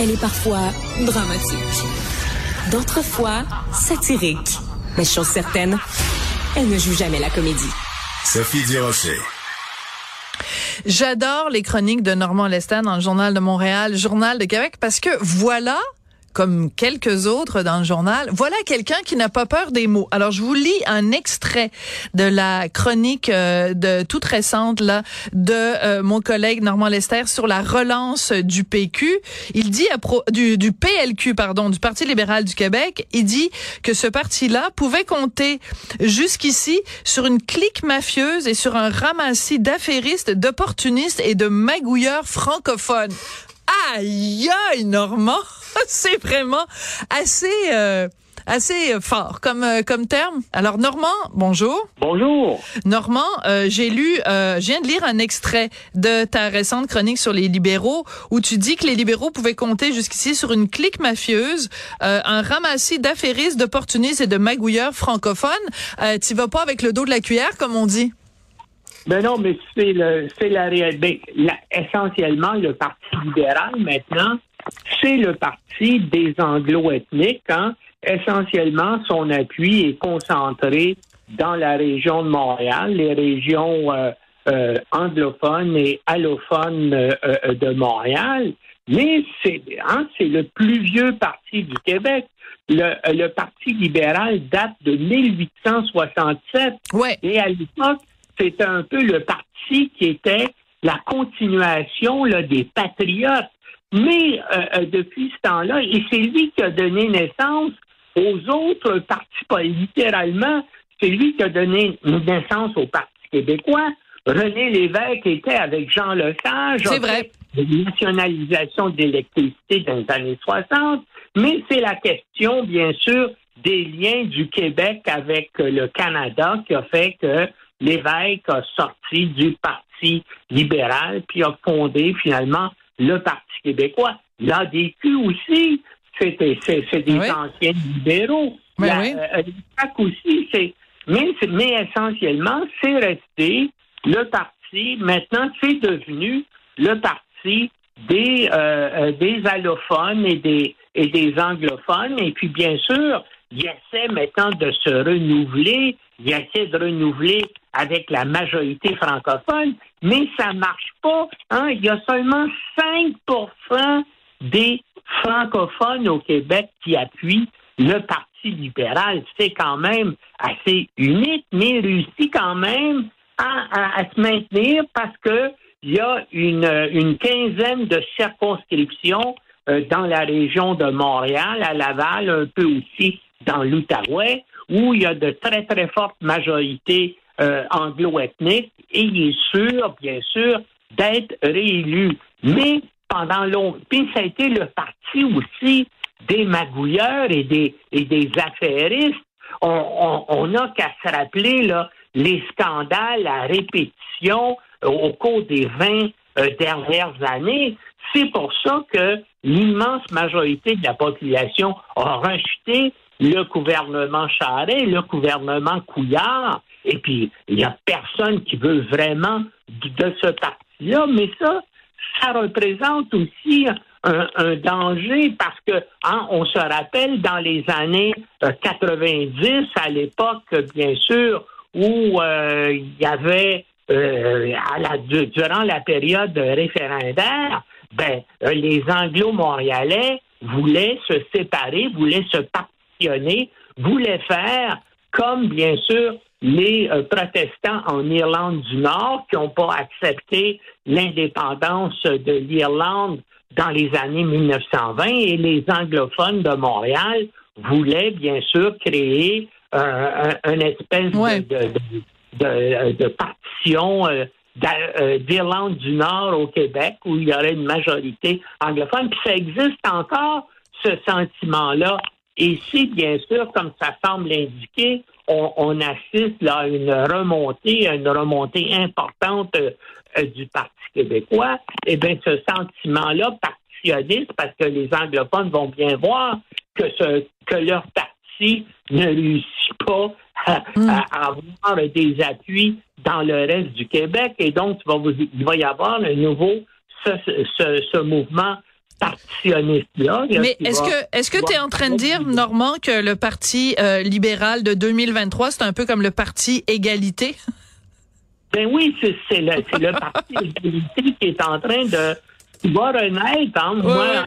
Elle est parfois dramatique. D'autres fois, satirique. Mais chose certaine, elle ne joue jamais la comédie. Sophie Durocher. J'adore les chroniques de Normand Lester dans le Journal de Montréal, Journal de Québec, parce que voilà comme quelques autres dans le journal. Voilà quelqu'un qui n'a pas peur des mots. Alors je vous lis un extrait de la chronique euh, de toute récente là de euh, mon collègue Normand Lester sur la relance du PQ. Il dit à du, du PLQ pardon, du Parti libéral du Québec, il dit que ce parti-là pouvait compter jusqu'ici sur une clique mafieuse et sur un ramassis d'affairistes, d'opportunistes et de magouilleurs francophones. Aïe, aïe, Normand! c'est vraiment assez euh, assez fort comme euh, comme terme. Alors Normand, bonjour. Bonjour. Normand, euh, j'ai lu, euh, je viens de lire un extrait de ta récente chronique sur les libéraux où tu dis que les libéraux pouvaient compter jusqu'ici sur une clique mafieuse, un ramassis d'affairistes, d'opportunistes et de magouilleurs francophones. tu vas pas avec le dos de la cuillère comme on dit? Ben non, mais c'est le c'est la réalité. Ben, essentiellement, le Parti libéral maintenant c'est le parti des anglo-ethniques. Hein. Essentiellement, son appui est concentré dans la région de Montréal, les régions euh, euh, anglophones et allophones euh, de Montréal. Mais c'est hein, c'est le plus vieux parti du Québec. Le, le Parti libéral date de 1867. Ouais. Et à l'époque, c'était un peu le parti qui était la continuation là, des patriotes mais euh, euh, depuis ce temps-là, et c'est lui qui a donné naissance aux autres partis, pas littéralement, c'est lui qui a donné naissance au Parti québécois. René Lévesque était avec Jean Lesage. C'est vrai. La nationalisation de l'électricité dans les années 60. Mais c'est la question, bien sûr, des liens du Québec avec le Canada qui a fait que Lévesque a sorti du Parti libéral puis a fondé finalement le Parti québécois. L'ADQ aussi, c'est des anciens libéraux. Oui, oui. Euh, aussi, c'est mais, mais essentiellement, c'est resté le parti. Maintenant, c'est devenu le parti des euh, euh, des allophones et des et des anglophones. Et puis, bien sûr, il essaie maintenant de se renouveler. Il essaie de renouveler avec la majorité francophone, mais ça marche pas. Hein? Il y a seulement 5% des francophones au Québec qui appuient le Parti libéral. C'est quand même assez unique, mais réussit quand même à, se maintenir parce que il y a une, une quinzaine de circonscriptions euh, dans la région de Montréal, à Laval, un peu aussi dans l'Outaouais, où il y a de très, très fortes majorités euh, anglo-ethniques et il est sûr, bien sûr, d'être réélu. Mais pendant longtemps, puis ça a été le parti aussi des magouilleurs et des, et des affairistes. On n'a qu'à se rappeler là, les scandales à répétition euh, au cours des 20 euh, dernières années. C'est pour ça que l'immense majorité de la population a rejeté le gouvernement Charest, le gouvernement Couillard, et puis il n'y a personne qui veut vraiment de ce parti-là, mais ça, ça représente aussi un, danger parce que hein, on se rappelle dans les années 90, euh, à l'époque, bien sûr, où euh, il y avait euh, à la, durant la période référendaire, ben, les Anglo-Montréalais voulaient se séparer, voulaient se partitionner, voulaient faire comme bien sûr les euh, protestants en Irlande du Nord qui n'ont pas accepté l'indépendance de l'Irlande dans les années 1920 et les anglophones de Montréal voulaient bien sûr créer euh, un, une espèce de, de, partition euh, d'Irlande du Nord au Québec où il y aurait une majorité anglophone. Puis ça existe encore, ce sentiment-là. Et si, bien sûr, comme ça semble l'indiquer, on, assiste là, à une remontée, à une remontée importante euh, du Parti québécois, eh bien, ce sentiment-là partitionniste, parce que les anglophones vont bien voir que, ce, que leur parti ne réussit pas à, hmm. avoir des appuis dans le reste du Québec, et donc il va, y avoir un nouveau ce, ce, ce mouvement partitionniste-là. Mais est-ce que est-ce que tu es en train de dire, Normand, que le Parti euh, libéral de 2023, c'est un peu comme le Parti égalité? Ben oui, c'est le, le Parti égalité qui est en train de va renaître. Hein. Moi,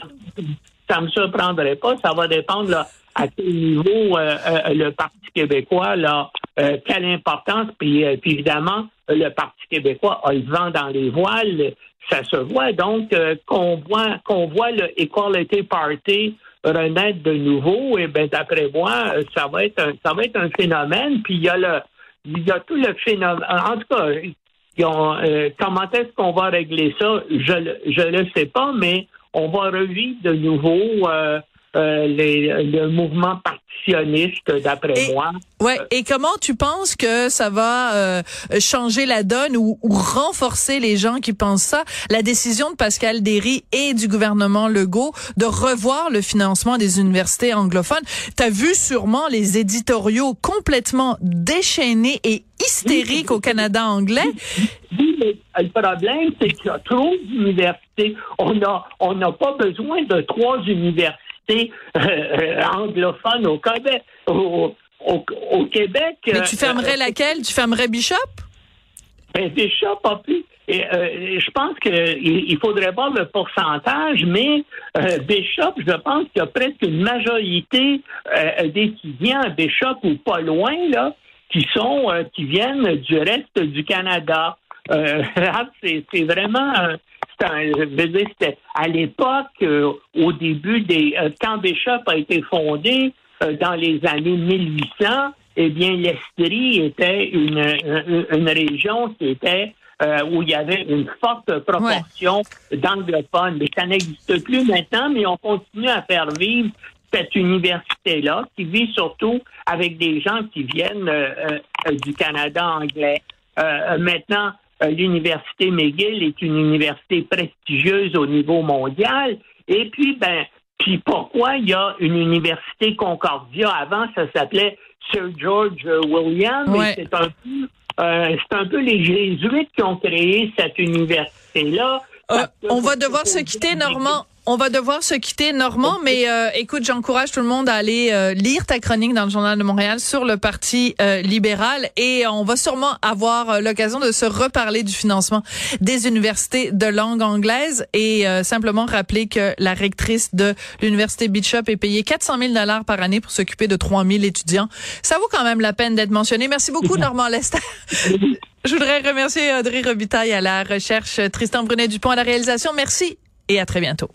ça me surprendrait pas. Ça va dépendre à quel niveau euh, euh, le Parti québécois, là, euh, quelle importance. Puis, puis, évidemment, le Parti québécois a le vent dans les voiles. Ça se voit. Donc, qu'on voit qu'on voit le Equality Party renaître de nouveau, et eh ben d'après moi, ça va être un, ça va être un phénomène. Puis il y a le il y a tout le phénomène. En tout cas, comment est-ce qu'on va régler ça? Je je le sais pas, mais on va revivre de nouveau euh, euh, le mouvement partitionniste, d'après moi. Ouais. Et comment tu penses que ça va euh, changer la donne ou, renforcer les gens qui pensent ça? La décision de Pascal Derry et du gouvernement Legault de revoir le financement des universités anglophones. T'as vu sûrement les éditoriaux complètement déchaînés et hystériques au Canada anglais? Mais le problème, c'est qu'il y a trop d'universités. On a, on n'a pas besoin de trois universités euh, euh, anglophone au Québec. Au, au, Québec Mais tu fermerais euh, laquelle? Tu fermerais Bishop? Ben, Bishop a pu. Et, je pense qu'il il faudrait voir le pourcentage, mais Bishop, je pense qu'il y a presque une majorité d'étudiants à Bishop ou pas loin, là, qui sont qui viennent du reste du Canada. c'est vraiment c'était à l'époque, euh, au début des euh, quand Bishop a été fondé euh, dans les années 1800, eh bien l'Estrie était une, une, région qui était où il y avait une forte proportion d'anglophones. Mais ça n'existe plus maintenant, mais on continue à faire vivre cette université-là, qui vit surtout avec des gens qui viennent du Canada anglais. maintenant, euh, l'université McGill est une université prestigieuse au niveau mondial. Et puis, ben, puis pourquoi il y a une université Concordia? Avant, ça s'appelait Sir George William. C'est un peu, euh, c'est un peu les jésuites qui ont créé cette université-là. Euh, on va devoir se quitter, Normand. On va devoir se quitter, Normand, mais euh, écoute, j'encourage tout le monde à aller euh, lire ta chronique dans le Journal de Montréal sur le Parti euh, libéral et on va sûrement avoir l'occasion de se reparler du financement des universités de langue anglaise et simplement rappeler que la rectrice de l'Université Bishop est payée 400 000 dollars par année pour s'occuper de 3 000 étudiants. Ça vaut quand même la peine d'être mentionné. Merci beaucoup, Normand Lester. Je voudrais remercier Audrey Robitaille à la recherche, Tristan Brunet-Dupont à la réalisation. Merci et à très bientôt.